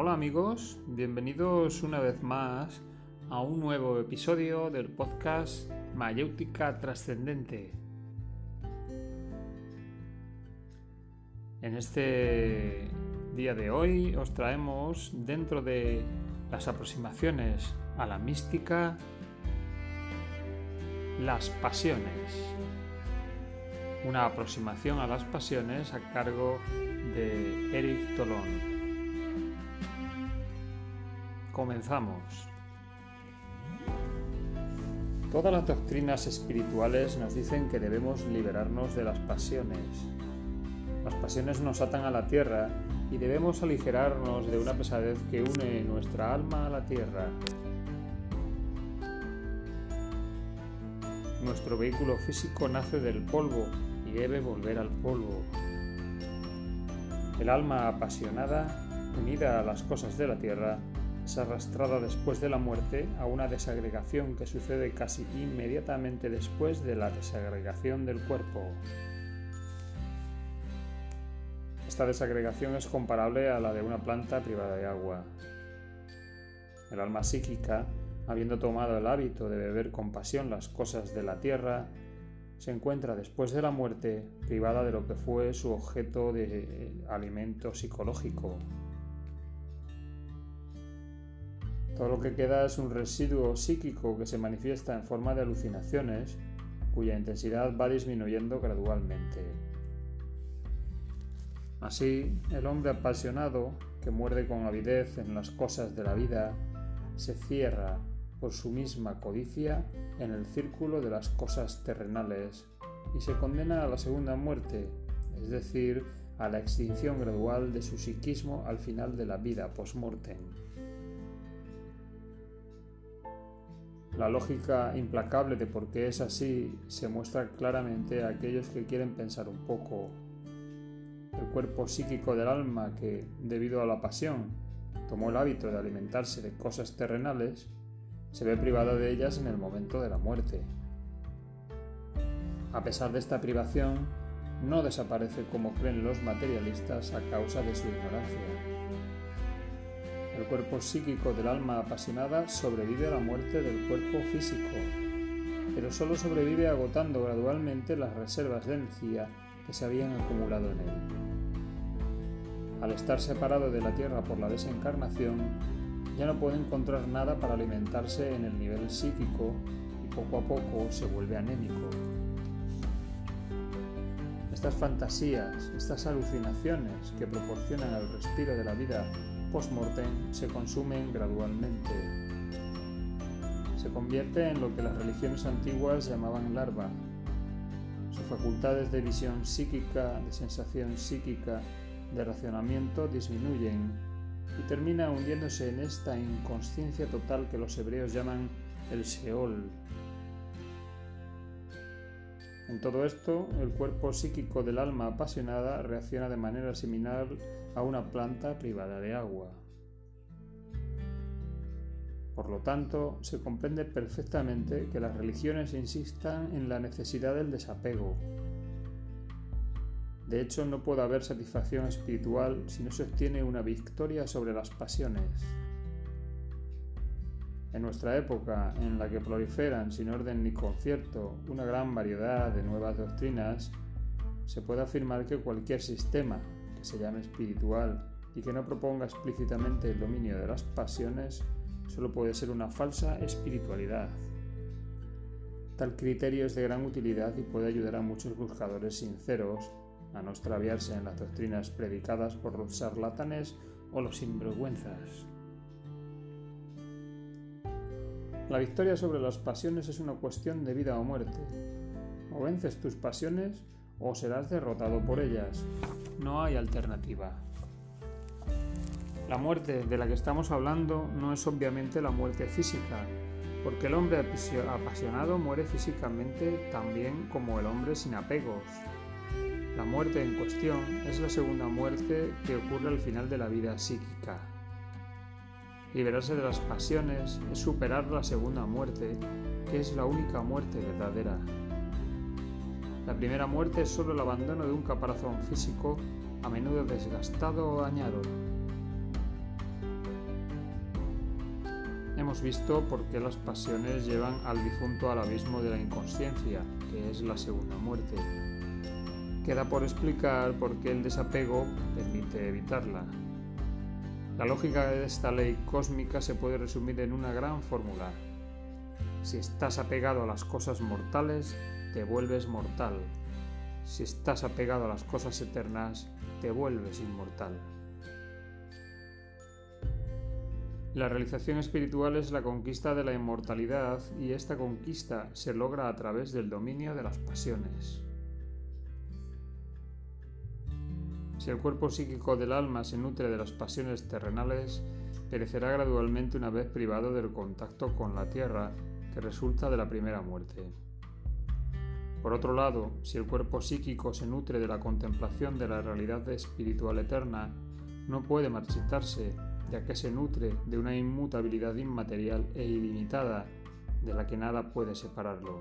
Hola amigos, bienvenidos una vez más a un nuevo episodio del podcast Mayéutica Trascendente. En este día de hoy os traemos dentro de las aproximaciones a la mística las pasiones. Una aproximación a las pasiones a cargo de Eric Tolón. Comenzamos. Todas las doctrinas espirituales nos dicen que debemos liberarnos de las pasiones. Las pasiones nos atan a la tierra y debemos aligerarnos de una pesadez que une nuestra alma a la tierra. Nuestro vehículo físico nace del polvo y debe volver al polvo. El alma apasionada, unida a las cosas de la tierra, es arrastrada después de la muerte a una desagregación que sucede casi inmediatamente después de la desagregación del cuerpo. Esta desagregación es comparable a la de una planta privada de agua. El alma psíquica, habiendo tomado el hábito de beber con pasión las cosas de la tierra, se encuentra después de la muerte privada de lo que fue su objeto de alimento psicológico, Todo lo que queda es un residuo psíquico que se manifiesta en forma de alucinaciones cuya intensidad va disminuyendo gradualmente. Así, el hombre apasionado, que muerde con avidez en las cosas de la vida, se cierra por su misma codicia en el círculo de las cosas terrenales y se condena a la segunda muerte, es decir, a la extinción gradual de su psiquismo al final de la vida post-mortem. La lógica implacable de por qué es así se muestra claramente a aquellos que quieren pensar un poco. El cuerpo psíquico del alma que, debido a la pasión, tomó el hábito de alimentarse de cosas terrenales, se ve privado de ellas en el momento de la muerte. A pesar de esta privación, no desaparece como creen los materialistas a causa de su ignorancia. El cuerpo psíquico del alma apasionada sobrevive a la muerte del cuerpo físico, pero solo sobrevive agotando gradualmente las reservas de energía que se habían acumulado en él. Al estar separado de la Tierra por la desencarnación, ya no puede encontrar nada para alimentarse en el nivel psíquico y poco a poco se vuelve anémico. Estas fantasías, estas alucinaciones que proporcionan el respiro de la vida post-mortem se consumen gradualmente. Se convierte en lo que las religiones antiguas llamaban larva. Sus facultades de visión psíquica, de sensación psíquica, de racionamiento disminuyen y termina hundiéndose en esta inconsciencia total que los hebreos llaman el Sheol. En todo esto, el cuerpo psíquico del alma apasionada reacciona de manera similar a una planta privada de agua. Por lo tanto, se comprende perfectamente que las religiones insistan en la necesidad del desapego. De hecho, no puede haber satisfacción espiritual si no se obtiene una victoria sobre las pasiones. En nuestra época, en la que proliferan sin orden ni concierto una gran variedad de nuevas doctrinas, se puede afirmar que cualquier sistema, que se llame espiritual y que no proponga explícitamente el dominio de las pasiones, solo puede ser una falsa espiritualidad. Tal criterio es de gran utilidad y puede ayudar a muchos buscadores sinceros a no extraviarse en las doctrinas predicadas por los charlatanes o los sinvergüenzas. La victoria sobre las pasiones es una cuestión de vida o muerte. O vences tus pasiones o serás derrotado por ellas. No hay alternativa. La muerte de la que estamos hablando no es obviamente la muerte física, porque el hombre apasionado muere físicamente también como el hombre sin apegos. La muerte en cuestión es la segunda muerte que ocurre al final de la vida psíquica. Liberarse de las pasiones es superar la segunda muerte, que es la única muerte verdadera. La primera muerte es solo el abandono de un caparazón físico, a menudo desgastado o dañado. hemos visto por qué las pasiones llevan al difunto al abismo de la inconsciencia, que es la segunda muerte. Queda por explicar por qué el desapego permite evitarla. La lógica de esta ley cósmica se puede resumir en una gran fórmula. Si estás apegado a las cosas mortales, te vuelves mortal. Si estás apegado a las cosas eternas, te vuelves inmortal. La realización espiritual es la conquista de la inmortalidad y esta conquista se logra a través del dominio de las pasiones. Si el cuerpo psíquico del alma se nutre de las pasiones terrenales, perecerá gradualmente una vez privado del contacto con la tierra, que resulta de la primera muerte. Por otro lado, si el cuerpo psíquico se nutre de la contemplación de la realidad espiritual eterna, no puede marchitarse, ya que se nutre de una inmutabilidad inmaterial e ilimitada de la que nada puede separarlo.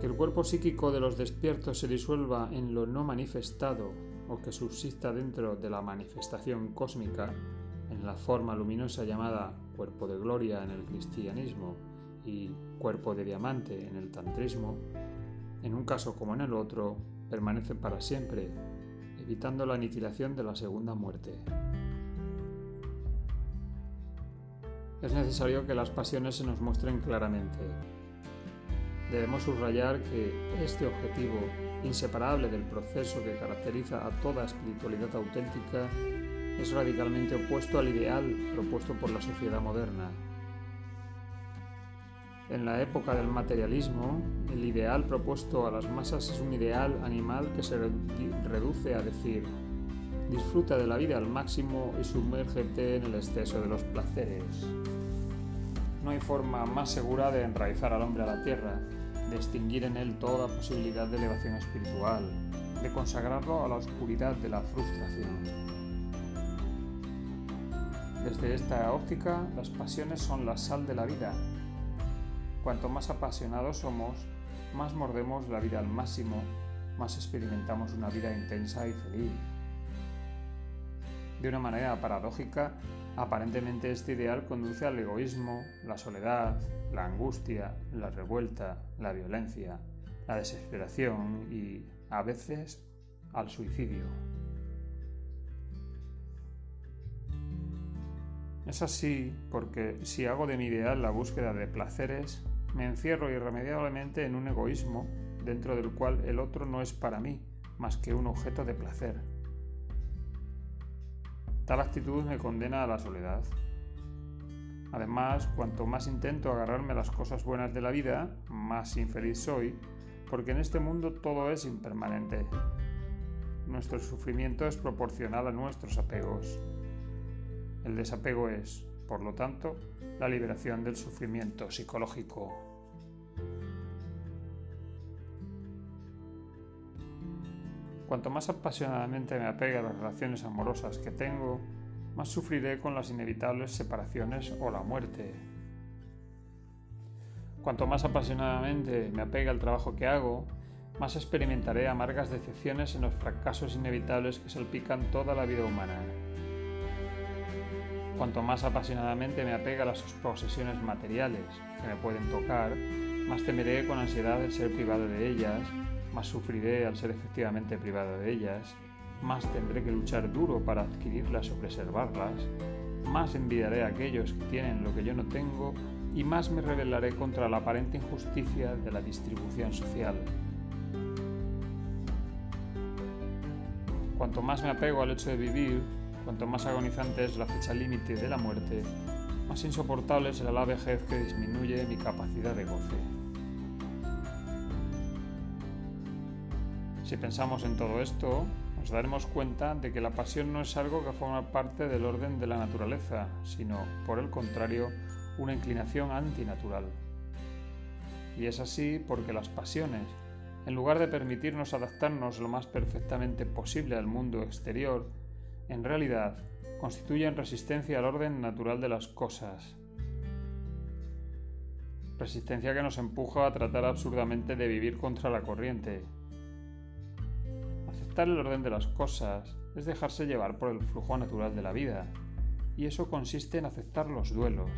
Que el cuerpo psíquico de los despiertos se disuelva en lo no manifestado o que subsista dentro de la manifestación cósmica, en la forma luminosa llamada cuerpo de gloria en el cristianismo y cuerpo de diamante en el tantrismo, en un caso como en el otro, permanece para siempre, evitando la aniquilación de la segunda muerte. Es necesario que las pasiones se nos muestren claramente, debemos subrayar que este objetivo, inseparable del proceso que caracteriza a toda espiritualidad auténtica, es radicalmente opuesto al ideal propuesto por la sociedad moderna. En la época del materialismo, el ideal propuesto a las masas es un ideal animal que se reduce a decir, disfruta de la vida al máximo y sumérgete en el exceso de los placeres. No hay forma más segura de enraizar al hombre a la tierra, de extinguir en él toda posibilidad de elevación espiritual, de consagrarlo a la oscuridad de la frustración. Desde esta óptica, las pasiones son la sal de la vida. Cuanto más apasionados somos, más mordemos la vida al máximo, más experimentamos una vida intensa y feliz. De una manera paradójica, Aparentemente este ideal conduce al egoísmo, la soledad, la angustia, la revuelta, la violencia, la desesperación y, a veces, al suicidio. Es así porque si hago de mi ideal la búsqueda de placeres, me encierro irremediablemente en un egoísmo dentro del cual el otro no es para mí más que un objeto de placer. Tal actitud me condena a la soledad. Además, cuanto más intento agarrarme a las cosas buenas de la vida, más infeliz soy, porque en este mundo todo es impermanente. Nuestro sufrimiento es proporcional a nuestros apegos. El desapego es, por lo tanto, la liberación del sufrimiento psicológico. Cuanto más apasionadamente me apegue a las relaciones amorosas que tengo, más sufriré con las inevitables separaciones o la muerte. Cuanto más apasionadamente me apegue al trabajo que hago, más experimentaré amargas decepciones en los fracasos inevitables que salpican toda la vida humana. Cuanto más apasionadamente me apegue a las posesiones materiales que me pueden tocar, más temeré con ansiedad el ser privado de ellas más sufriré al ser efectivamente privado de ellas, más tendré que luchar duro para adquirirlas o preservarlas, más envidiaré a aquellos que tienen lo que yo no tengo y más me rebelaré contra la aparente injusticia de la distribución social. Cuanto más me apego al hecho de vivir, cuanto más agonizante es la fecha límite de la muerte, más insoportable será la vejez que disminuye mi capacidad de goce. Si pensamos en todo esto, nos daremos cuenta de que la pasión no es algo que forma parte del orden de la naturaleza, sino, por el contrario, una inclinación antinatural. Y es así porque las pasiones, en lugar de permitirnos adaptarnos lo más perfectamente posible al mundo exterior, en realidad constituyen resistencia al orden natural de las cosas. Resistencia que nos empuja a tratar absurdamente de vivir contra la corriente, el orden de las cosas es dejarse llevar por el flujo natural de la vida, y eso consiste en aceptar los duelos,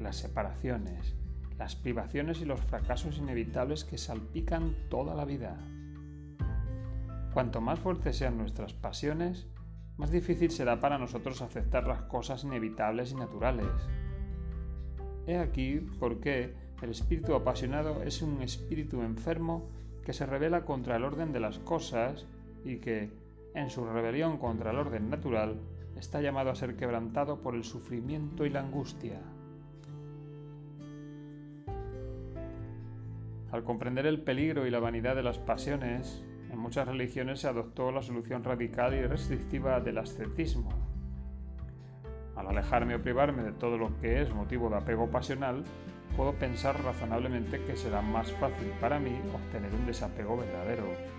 las separaciones, las privaciones y los fracasos inevitables que salpican toda la vida. Cuanto más fuertes sean nuestras pasiones, más difícil será para nosotros aceptar las cosas inevitables y naturales. He aquí por qué el espíritu apasionado es un espíritu enfermo que se revela contra el orden de las cosas y que, en su rebelión contra el orden natural, está llamado a ser quebrantado por el sufrimiento y la angustia. Al comprender el peligro y la vanidad de las pasiones, en muchas religiones se adoptó la solución radical y restrictiva del ascetismo. Al alejarme o privarme de todo lo que es motivo de apego pasional, puedo pensar razonablemente que será más fácil para mí obtener un desapego verdadero.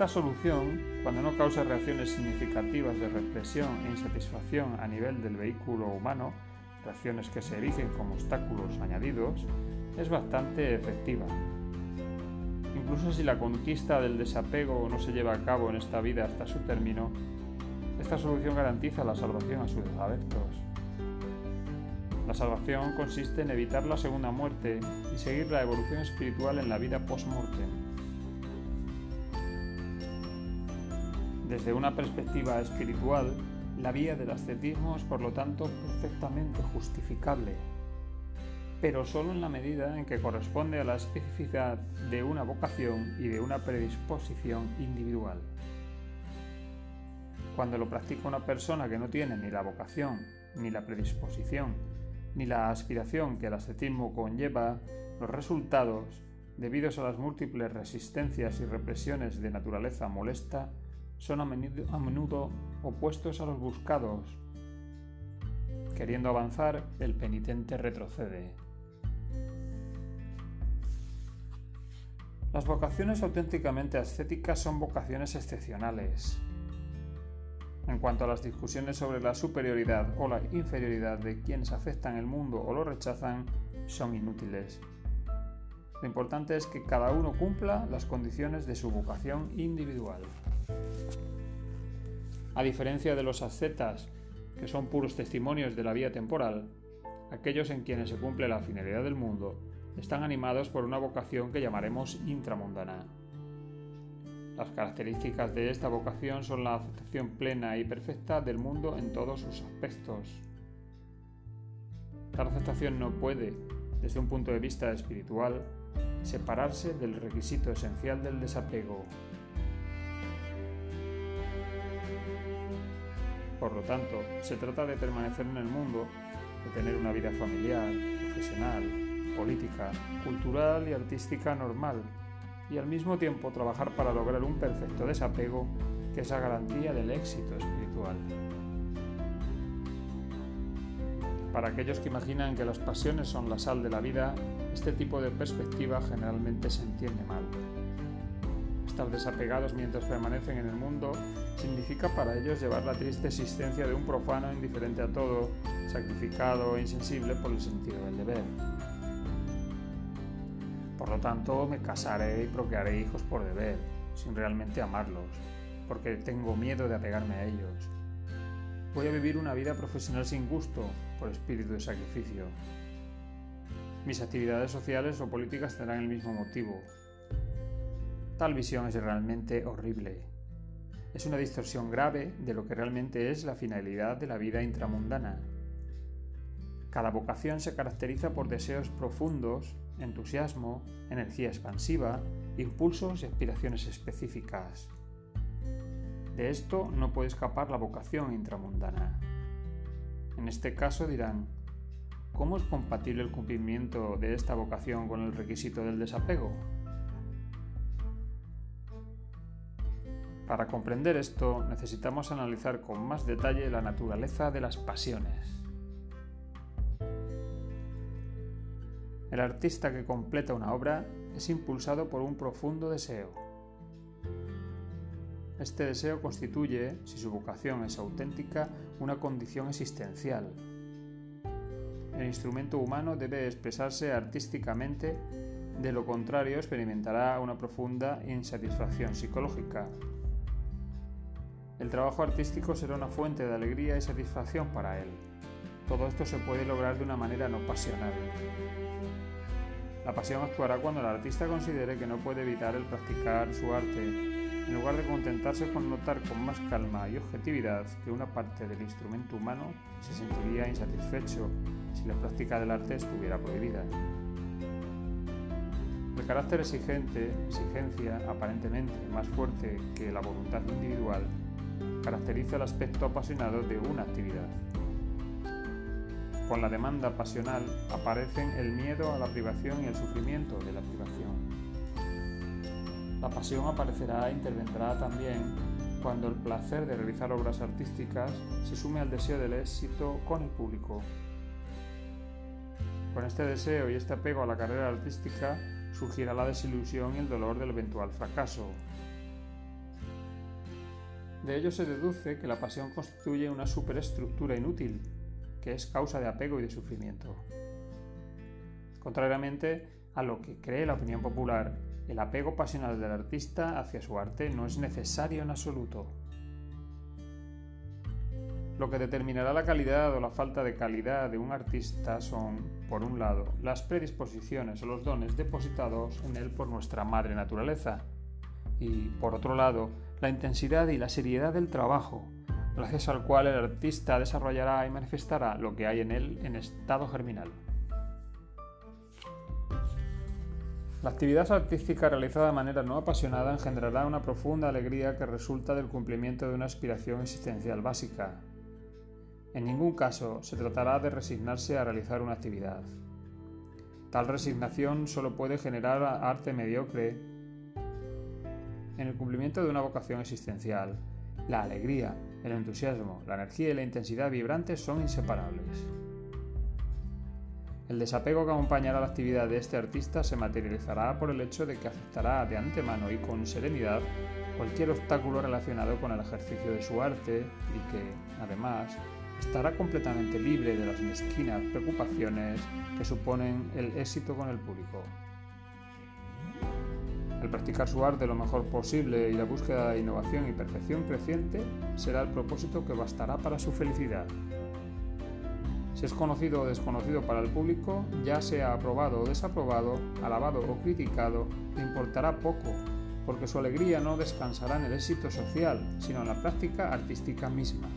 Esta solución, cuando no causa reacciones significativas de represión e insatisfacción a nivel del vehículo humano, reacciones que se erigen como obstáculos añadidos, es bastante efectiva. Incluso si la conquista del desapego no se lleva a cabo en esta vida hasta su término, esta solución garantiza la salvación a sus adeptos. La salvación consiste en evitar la segunda muerte y seguir la evolución espiritual en la vida post-mortem. Desde una perspectiva espiritual, la vía del ascetismo es por lo tanto perfectamente justificable pero solo en la medida en que corresponde a la especificidad de una vocación y de una predisposición individual. Cuando lo practica una persona que no tiene ni la vocación, ni la predisposición, ni la aspiración que el ascetismo conlleva, los resultados, debidos a las múltiples resistencias y represiones de naturaleza molesta, son a menudo, opuestos a los buscados. Queriendo avanzar, el penitente retrocede. Las vocaciones auténticamente ascéticas son vocaciones excepcionales. En cuanto a las discusiones sobre la superioridad o la inferioridad de quienes aceptan el mundo o lo rechazan, son inútiles. Lo importante es que cada uno cumpla las condiciones de su vocación individual. A diferencia de los ascetas, que son puros testimonios de la vida temporal, aquellos en quienes se cumple la finalidad del mundo están animados por una vocación que llamaremos intramundana. Las características de esta vocación son la aceptación plena y perfecta del mundo en todos sus aspectos. Tal aceptación no puede, desde un punto de vista espiritual, separarse del requisito esencial del desapego. Por lo tanto, se trata de permanecer en el mundo, de tener una vida familiar, profesional, política, cultural y artística normal, y al mismo tiempo trabajar para lograr un perfecto desapego que es la garantía del éxito espiritual. Para aquellos que imaginan que las pasiones son la sal de la vida, este tipo de perspectiva generalmente se entiende mal. Estar desapegados mientras permanecen en el mundo significa para ellos llevar la triste existencia de un profano indiferente a todo, sacrificado e insensible por el sentido del deber. Por lo tanto, me casaré y procrearé hijos por deber, sin realmente amarlos, porque tengo miedo de apegarme a ellos. Voy a vivir una vida profesional sin gusto, por espíritu de sacrificio. Mis actividades sociales o políticas tendrán el mismo motivo. Tal visión es realmente horrible. Es una distorsión grave de lo que realmente es la finalidad de la vida intramundana. Cada vocación se caracteriza por deseos profundos entusiasmo, energía expansiva, impulsos y aspiraciones específicas. De esto no puede escapar la vocación intramundana. En este caso dirán, ¿cómo es compatible el cumplimiento de esta vocación con el requisito del desapego? Para comprender esto necesitamos analizar con más detalle la naturaleza de las pasiones. El artista que completa una obra es impulsado por un profundo deseo. Este deseo constituye, si su vocación es auténtica, una condición existencial. El instrumento humano debe expresarse artísticamente, de lo contrario experimentará una profunda insatisfacción psicológica. El trabajo artístico será una fuente de alegría y satisfacción para él. Todo esto se puede lograr de una manera no pasional. La pasión actuará cuando el artista considere que no puede evitar el practicar su arte en lugar de contentarse con notar con más calma y objetividad que una parte del instrumento humano se sentiría insatisfecho si la práctica del arte estuviera prohibida. El carácter exigente, exigencia aparentemente más fuerte que la voluntad individual, caracteriza el aspecto apasionado de una actividad. Con la demanda pasional aparecen el miedo a la privación y el sufrimiento de la privación. La pasión aparecerá e intervendrá también cuando el placer de realizar obras artísticas se sume al deseo del éxito con el público. Con este deseo y este apego a la carrera artística surgirá la desilusión y el dolor del eventual fracaso. De ello se deduce que la pasión constituye una superestructura inútil, que es causa de apego y de sufrimiento. Contrariamente a lo que cree la opinión popular, el apego pasional del artista hacia su arte no es necesario en absoluto. Lo que determinará la calidad o la falta de calidad de un artista son, por un lado, las predisposiciones o los dones depositados en él por nuestra madre naturaleza, y, por otro lado, la intensidad y la seriedad del trabajo, gracias al cual el artista desarrollará y manifestará lo que hay en él en estado germinal. La actividad artística realizada de manera no apasionada engendrará una profunda alegría que resulta del cumplimiento de una aspiración existencial básica. En ningún caso se tratará de resignarse a realizar una actividad. Tal resignación solo puede generar arte mediocre en el cumplimiento de una vocación existencial. La alegría, el entusiasmo, la energía y la intensidad vibrantes son inseparables. El desapego que acompañará la actividad de este artista se materializará por el hecho de que aceptará de antemano y con serenidad cualquier obstáculo relacionado con el ejercicio de su arte y que, además, estará completamente libre de las mezquinas preocupaciones que suponen el éxito con el público. El practicar su arte lo mejor posible y la búsqueda de innovación y perfección creciente será el propósito que bastará para su felicidad. Si es conocido o desconocido para el público, ya sea aprobado o desaprobado, alabado o criticado, le importará poco, porque su alegría no descansará en el éxito social, sino en la práctica artística misma.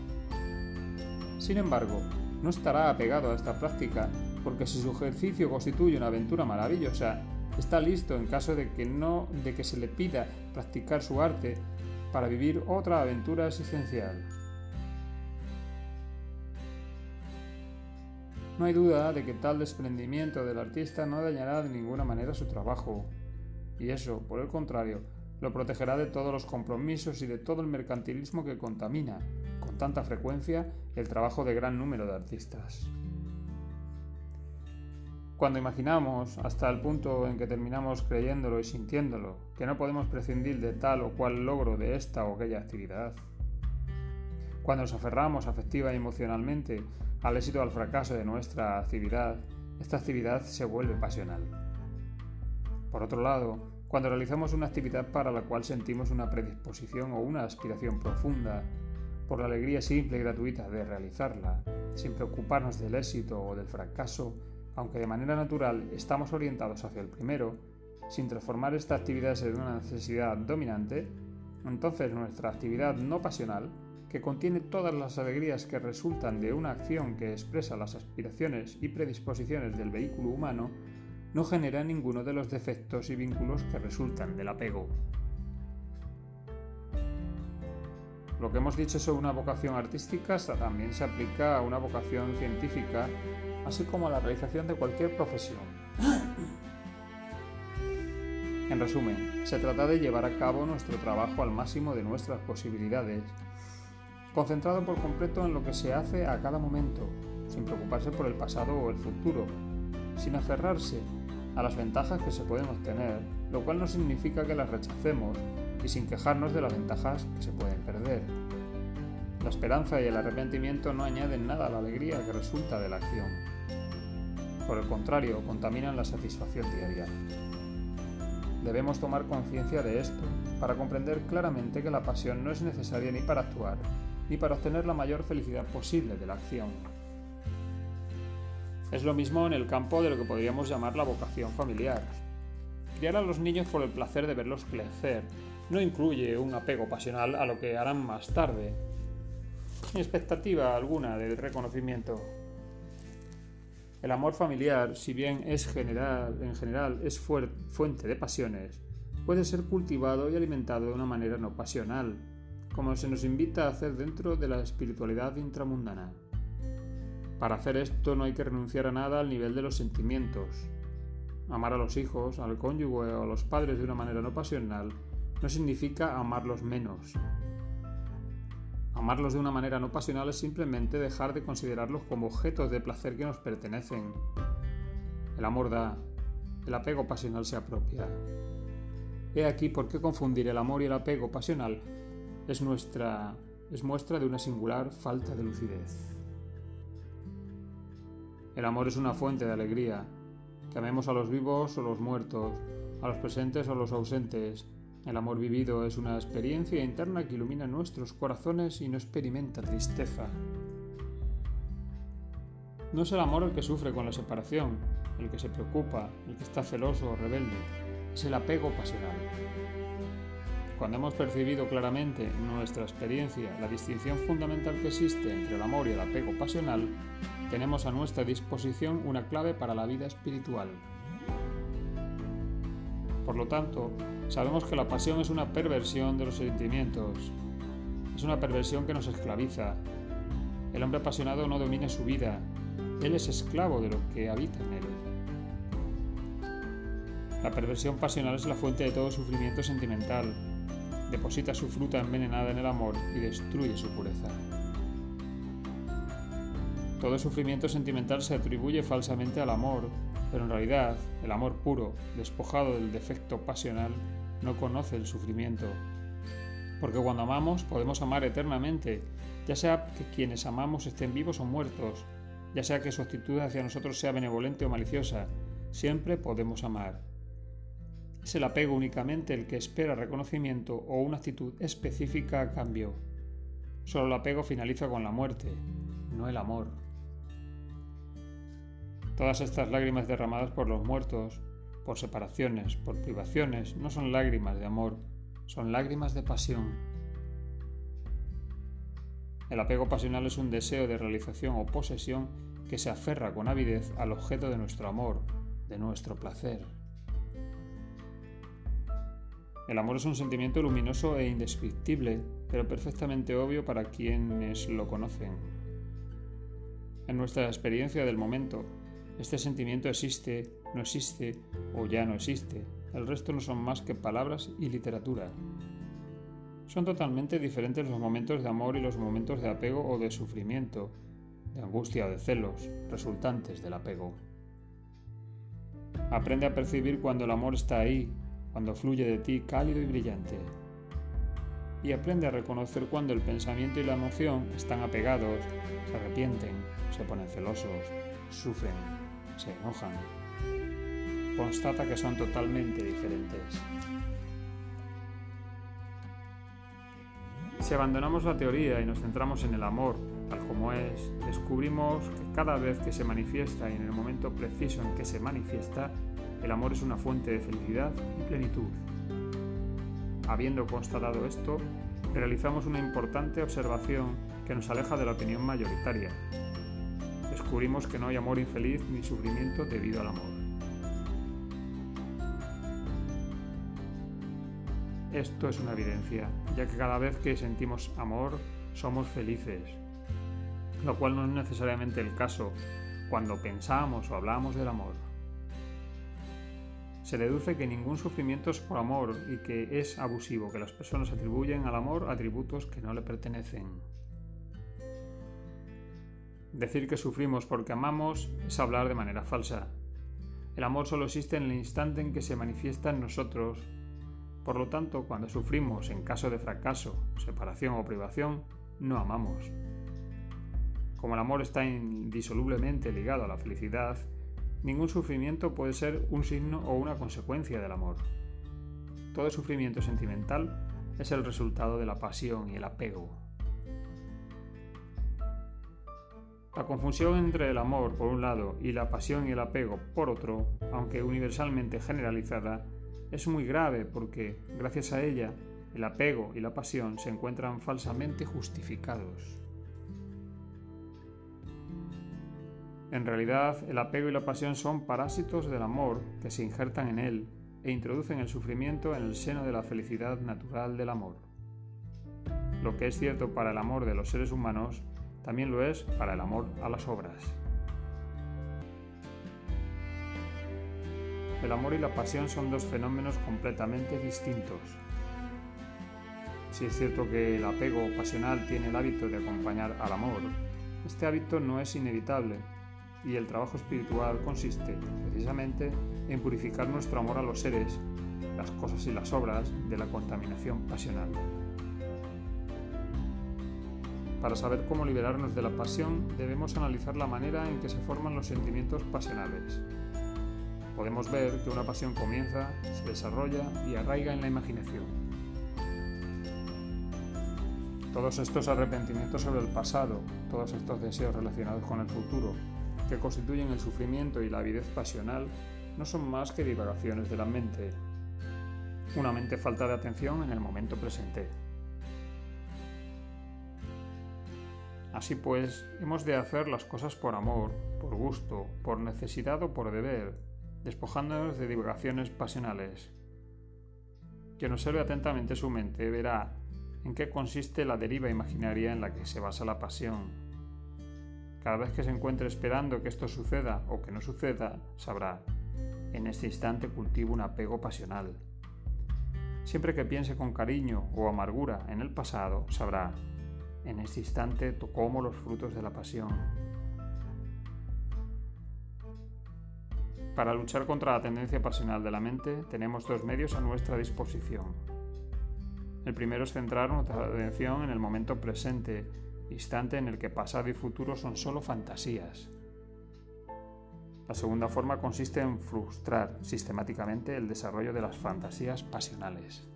Sin embargo, no estará apegado a esta práctica, porque si su ejercicio constituye una aventura maravillosa, está listo en caso de que no de que se le pida practicar su arte para vivir otra aventura existencial. No hay duda de que tal desprendimiento del artista no dañará de ninguna manera su trabajo, y eso, por el contrario, lo protegerá de todos los compromisos y de todo el mercantilismo que contamina, con tanta frecuencia, el trabajo de gran número de artistas. Cuando imaginamos, hasta el punto en que terminamos creyéndolo y sintiéndolo, que no podemos prescindir de tal o cual logro de esta o aquella actividad, cuando nos aferramos afectiva y emocionalmente al éxito o al fracaso de nuestra actividad, esta actividad se vuelve pasional. Por otro lado, cuando realizamos una actividad para la cual sentimos una predisposición o una aspiración profunda, por la alegría simple y gratuita de realizarla, sin preocuparnos del éxito o del fracaso, aunque de manera natural estamos orientados hacia el primero, sin transformar esta actividad en una necesidad dominante, entonces nuestra actividad no pasional que contiene todas las alegrías que resultan de una acción que expresa las aspiraciones y predisposiciones del vehículo humano, no genera ninguno de los defectos y vínculos que resultan del apego. Lo que hemos dicho sobre una vocación artística también se aplica a una vocación científica, así como a la realización de cualquier profesión. En resumen, se trata de llevar a cabo nuestro trabajo al máximo de nuestras posibilidades concentrado por completo en lo que se hace a cada momento, sin preocuparse por el pasado o el futuro, sin aferrarse a las ventajas que se pueden obtener, lo cual no significa que las rechacemos y sin quejarnos de las ventajas que se pueden perder. La esperanza y el arrepentimiento no añaden nada a la alegría que resulta de la acción. Por el contrario, contaminan la satisfacción diaria. Debemos tomar conciencia de esto para comprender claramente que la pasión no es necesaria ni para actuar, ni para obtener la mayor felicidad posible de la acción. Es lo mismo en el campo de lo que podríamos llamar la vocación familiar. Criar a los niños por el placer de verlos crecer no incluye un apego pasional a lo que harán más tarde, ni expectativa alguna de reconocimiento. El amor familiar, si bien es general, en general es fuente de pasiones, puede ser cultivado y alimentado de una manera no pasional, como se nos invita a hacer dentro de la espiritualidad intramundana. Para hacer esto no hay que renunciar a nada al nivel de los sentimientos. Amar a los hijos, al cónyuge o a los padres de una manera no pasional no significa amarlos menos. Amarlos de una manera no pasional es simplemente dejar de considerarlos como objetos de placer que nos pertenecen. El amor da, el apego pasional se apropia. He aquí por qué confundir el amor y el apego pasional es, nuestra, es muestra de una singular falta de lucidez. El amor es una fuente de alegría. Que amemos a los vivos o los muertos, a los presentes o los ausentes. El amor vivido es una experiencia interna que ilumina nuestros corazones y no experimenta tristeza. No es el amor el que sufre con la separación, el que se preocupa, el que está celoso o rebelde. Es el apego pasional. Cuando hemos percibido claramente en nuestra experiencia la distinción fundamental que existe entre el amor y el apego pasional, tenemos a nuestra disposición una clave para la vida espiritual. Por lo tanto, sabemos que la pasión es una perversión de los sentimientos, es una perversión que nos esclaviza. El hombre apasionado no domina su vida, él es esclavo de lo que habita en él. La perversión pasional es la fuente de todo sufrimiento sentimental, deposita su fruta envenenada en el amor y destruye su pureza. Todo sufrimiento sentimental se atribuye falsamente al amor, pero en realidad el amor puro, despojado del defecto pasional, no conoce el sufrimiento. Porque cuando amamos podemos amar eternamente, ya sea que quienes amamos estén vivos o muertos, ya sea que su actitud hacia nosotros sea benevolente o maliciosa, siempre podemos amar. Es el apego únicamente el que espera reconocimiento o una actitud específica a cambio. Solo el apego finaliza con la muerte, no el amor. Todas estas lágrimas derramadas por los muertos, por separaciones, por privaciones, no son lágrimas de amor, son lágrimas de pasión. El apego pasional es un deseo de realización o posesión que se aferra con avidez al objeto de nuestro amor, de nuestro placer. El amor es un sentimiento luminoso e indescriptible, pero perfectamente obvio para quienes lo conocen. En nuestra experiencia del momento, este sentimiento existe, no existe o ya no existe. El resto no son más que palabras y literatura. Son totalmente diferentes los momentos de amor y los momentos de apego o de sufrimiento, de angustia o de celos, resultantes del apego. Aprende a percibir cuando el amor está ahí, cuando fluye de ti cálido y brillante. Y aprende a reconocer cuando el pensamiento y la emoción están apegados, se arrepienten, se ponen celosos, sufren, se enojan. Constata que son totalmente diferentes. Si abandonamos la teoría y nos centramos en el amor, tal como es, descubrimos que cada vez que se manifiesta y en el momento preciso en que se manifiesta, el amor es una fuente de felicidad y plenitud. Habiendo constatado esto, realizamos una importante observación que nos aleja de la opinión mayoritaria. Descubrimos que no hay amor infeliz ni sufrimiento debido al amor. Esto es una evidencia, ya que cada vez que sentimos amor somos felices, lo cual no es necesariamente el caso cuando pensamos o hablamos del amor se deduce que ningún sufrimiento es por amor y que es abusivo, que las personas atribuyen al amor atributos que no le pertenecen. Decir que sufrimos porque amamos es hablar de manera falsa. El amor solo existe en el instante en que se manifiesta en nosotros. Por lo tanto, cuando sufrimos en caso de fracaso, separación o privación, no amamos. Como el amor está indisolublemente ligado a la felicidad, Ningún sufrimiento puede ser un signo o una consecuencia del amor. todo sufrimiento sentimental es el resultado de la pasión y el apego. La confusión entre el amor por un lado y la pasión y el apego por otro, aunque universalmente generalizada, es muy grave porque, gracias a ella, el apego y la pasión se encuentran falsamente justificados. En realidad, el apego y la pasión son parásitos del amor que se injertan en él e introducen el sufrimiento en el seno de la felicidad natural del amor. Lo que es cierto para el amor de los seres humanos, también lo es para el amor a las obras. El amor y la pasión son dos fenómenos completamente distintos. Si es cierto que el apego pasional tiene el hábito de acompañar al amor, este hábito no es inevitable y el trabajo espiritual consiste precisamente en purificar nuestro amor a los seres, las cosas y las obras de la contaminación pasional. Para saber cómo liberarnos de la pasión debemos analizar la manera en que se forman los sentimientos pasionales. Podemos ver que una pasión comienza, se desarrolla y arraiga en la imaginación. Todos estos arrepentimientos sobre el pasado, todos estos deseos relacionados con el futuro, que constituyen el sufrimiento y la avidez pasional no son más que divagaciones de la mente, una mente falta de atención en el momento presente. Así pues, hemos de hacer las cosas por amor, por gusto, por necesidad o por deber, despojándonos de divagaciones pasionales. Quien observe atentamente su mente verá en qué consiste la deriva imaginaria en la que se basa la pasión cada vez que se encuentre esperando que esto suceda o que no suceda, sabrá, en este instante cultivo un apego pasional. Siempre que piense con cariño o amargura en el pasado, sabrá, en este instante como los frutos de la pasión. Para luchar contra la tendencia pasional de la mente tenemos dos medios a nuestra disposición. El primero es centrar nuestra atención en el momento presente instante en el que pasado y futuro son solo fantasías. La segunda forma consiste en frustrar sistemáticamente el desarrollo de las fantasías pasionales.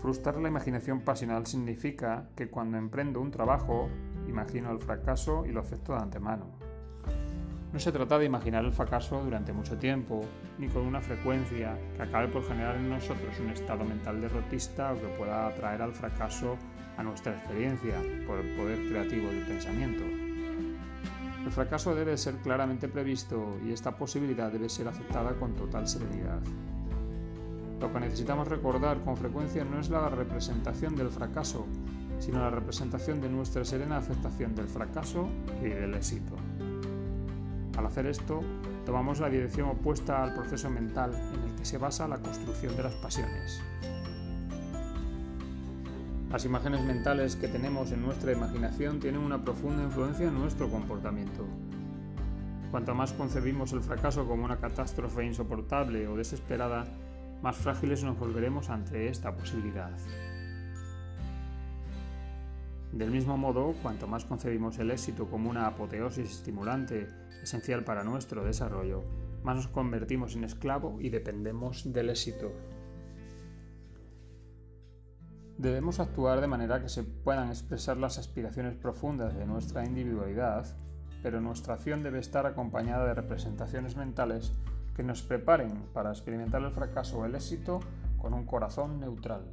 Frustrar la imaginación pasional significa que cuando emprendo un trabajo, imagino el fracaso y lo acepto de antemano. No se trata de imaginar el fracaso durante mucho tiempo, ni con una frecuencia que acabe por generar en nosotros un estado mental derrotista o que pueda atraer al fracaso a nuestra experiencia por el poder creativo del pensamiento. El fracaso debe ser claramente previsto y esta posibilidad debe ser aceptada con total serenidad. Lo que necesitamos recordar con frecuencia no es la representación del fracaso, sino la representación de nuestra serena aceptación del fracaso y del éxito. Al hacer esto, tomamos la dirección opuesta al proceso mental en el que se basa la construcción de las pasiones. Las imágenes mentales que tenemos en nuestra imaginación tienen una profunda influencia en nuestro comportamiento. Cuanto más concebimos el fracaso como una catástrofe insoportable o desesperada, más frágiles nos volveremos ante esta posibilidad. Del mismo modo, cuanto más concebimos el éxito como una apoteosis estimulante esencial para nuestro desarrollo, más nos convertimos en esclavo y dependemos del éxito. Debemos actuar de manera que se puedan expresar las aspiraciones profundas de nuestra individualidad, pero nuestra acción debe estar acompañada de representaciones mentales que nos preparen para experimentar el fracaso o el éxito con un corazón neutral.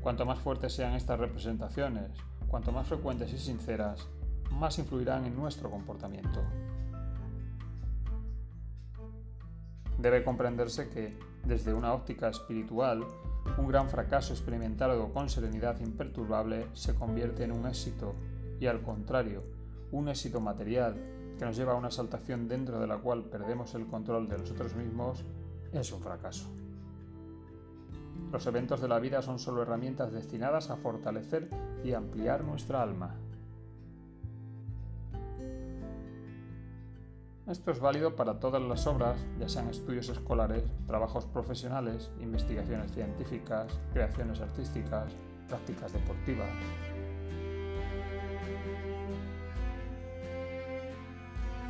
Cuanto más fuertes sean estas representaciones, cuanto más frecuentes y sinceras, más influirán en nuestro comportamiento. Debe comprenderse que, desde una óptica espiritual, un gran fracaso experimentado con serenidad imperturbable se convierte en un éxito y al contrario, un éxito material que nos lleva a una saltación dentro de la cual perdemos el control de nosotros mismos es un fracaso. Los eventos de la vida son solo herramientas destinadas a fortalecer y ampliar nuestra alma. Esto es válido para todas las obras, ya sean estudios escolares, trabajos profesionales, investigaciones científicas, creaciones artísticas, prácticas deportivas.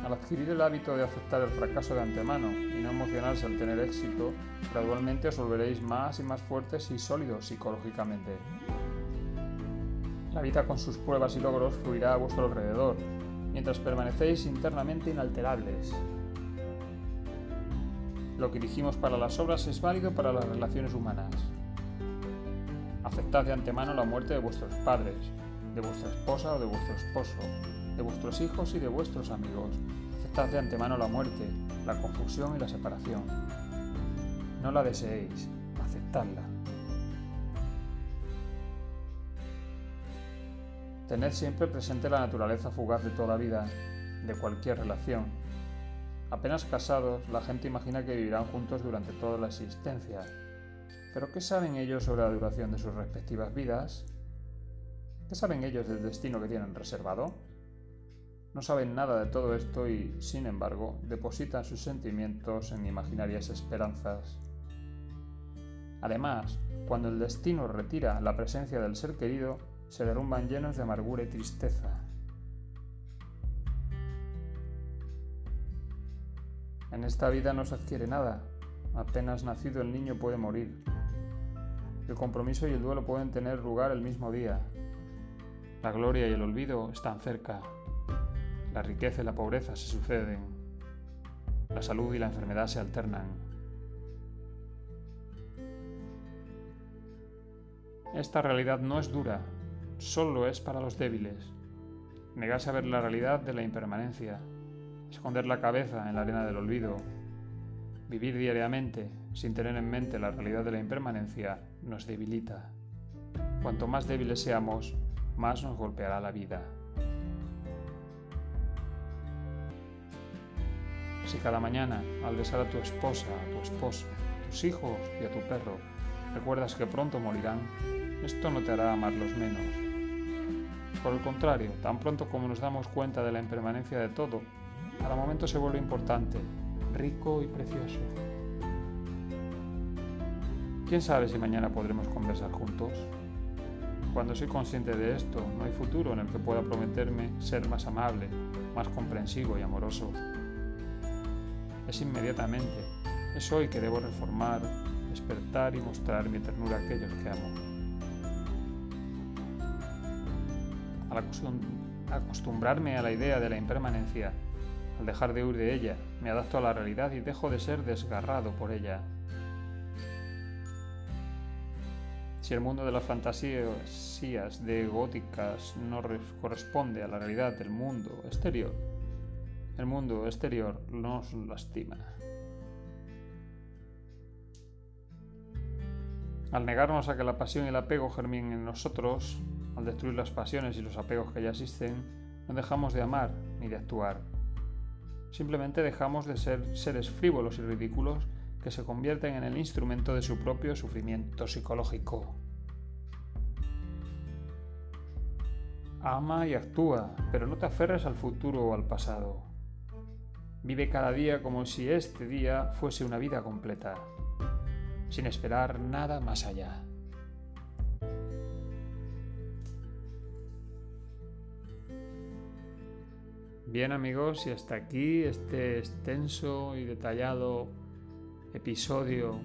Al adquirir el hábito de aceptar el fracaso de antemano y no emocionarse al tener éxito, gradualmente os volveréis más y más fuertes y sólidos psicológicamente. La vida con sus pruebas y logros fluirá a vuestro alrededor, mientras permanecéis internamente inalterables. Lo que dijimos para las obras es válido para las relaciones humanas. Aceptad de antemano la muerte de vuestros padres, de vuestra esposa o de vuestro esposo, de vuestros hijos y de vuestros amigos. Aceptad de antemano la muerte, la confusión y la separación. No la deseéis, aceptadla. Tened siempre presente la naturaleza fugaz de toda vida, de cualquier relación. Apenas casados, la gente imagina que vivirán juntos durante toda la existencia. Pero ¿qué saben ellos sobre la duración de sus respectivas vidas? ¿Qué saben ellos del destino que tienen reservado? No saben nada de todo esto y, sin embargo, depositan sus sentimientos en imaginarias esperanzas. Además, cuando el destino retira la presencia del ser querido, se derrumban llenos de amargura y tristeza. En esta vida no se adquiere nada. Apenas nacido el niño puede morir. El compromiso y el duelo pueden tener lugar el mismo día. La gloria y el olvido están cerca. La riqueza y la pobreza se suceden. La salud y la enfermedad se alternan. Esta realidad no es dura, solo es para los débiles. Negarse a ver la realidad de la impermanencia, esconder la cabeza en la arena del olvido, vivir diariamente sin tener en mente la realidad de la impermanencia nos debilita. Cuanto más débiles seamos, más nos golpeará la vida. Si cada mañana, al besar a tu esposa, a tu esposo, a tus hijos y a tu perro, recuerdas que pronto morirán, esto no te hará amarlos menos por el contrario, tan pronto como nos damos cuenta de la impermanencia de todo, cada momento se vuelve importante, rico y precioso. ¿Quién sabe si mañana podremos conversar juntos? Cuando soy consciente de esto, no hay futuro en el que pueda prometerme ser más amable, más comprensivo y amoroso. Es inmediatamente, es hoy que debo reformar, despertar y mostrar mi ternura a aquellos que amo. al acostumbrarme a la idea de la impermanencia, al dejar de huir de ella, me adapto a la realidad y dejo de ser desgarrado por ella. Si el mundo de las fantasías de góticas no corresponde a la realidad del mundo exterior, el mundo exterior nos lastima. Al negarnos a que la pasión y el apego germinen en nosotros, al destruir las pasiones y los apegos que ya existen, no dejamos de amar ni de actuar. Simplemente dejamos de ser seres frívolos y ridículos que se convierten en el instrumento de su propio sufrimiento psicológico. Ama y actúa, pero no te aferres al futuro o al pasado. Vive cada día como si este día fuese una vida completa, sin esperar nada más allá. Bien amigos, y hasta aquí este extenso y detallado episodio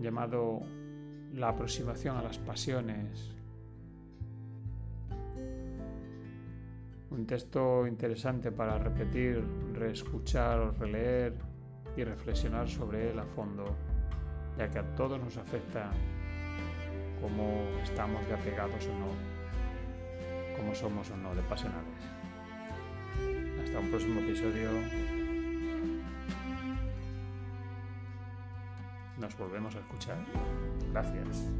llamado La aproximación a las pasiones. Un texto interesante para repetir, reescuchar releer y reflexionar sobre él a fondo, ya que a todos nos afecta cómo estamos de apegados o no, cómo somos o no de pasionales. Hasta un próximo episodio. Nos volvemos a escuchar. Gracias.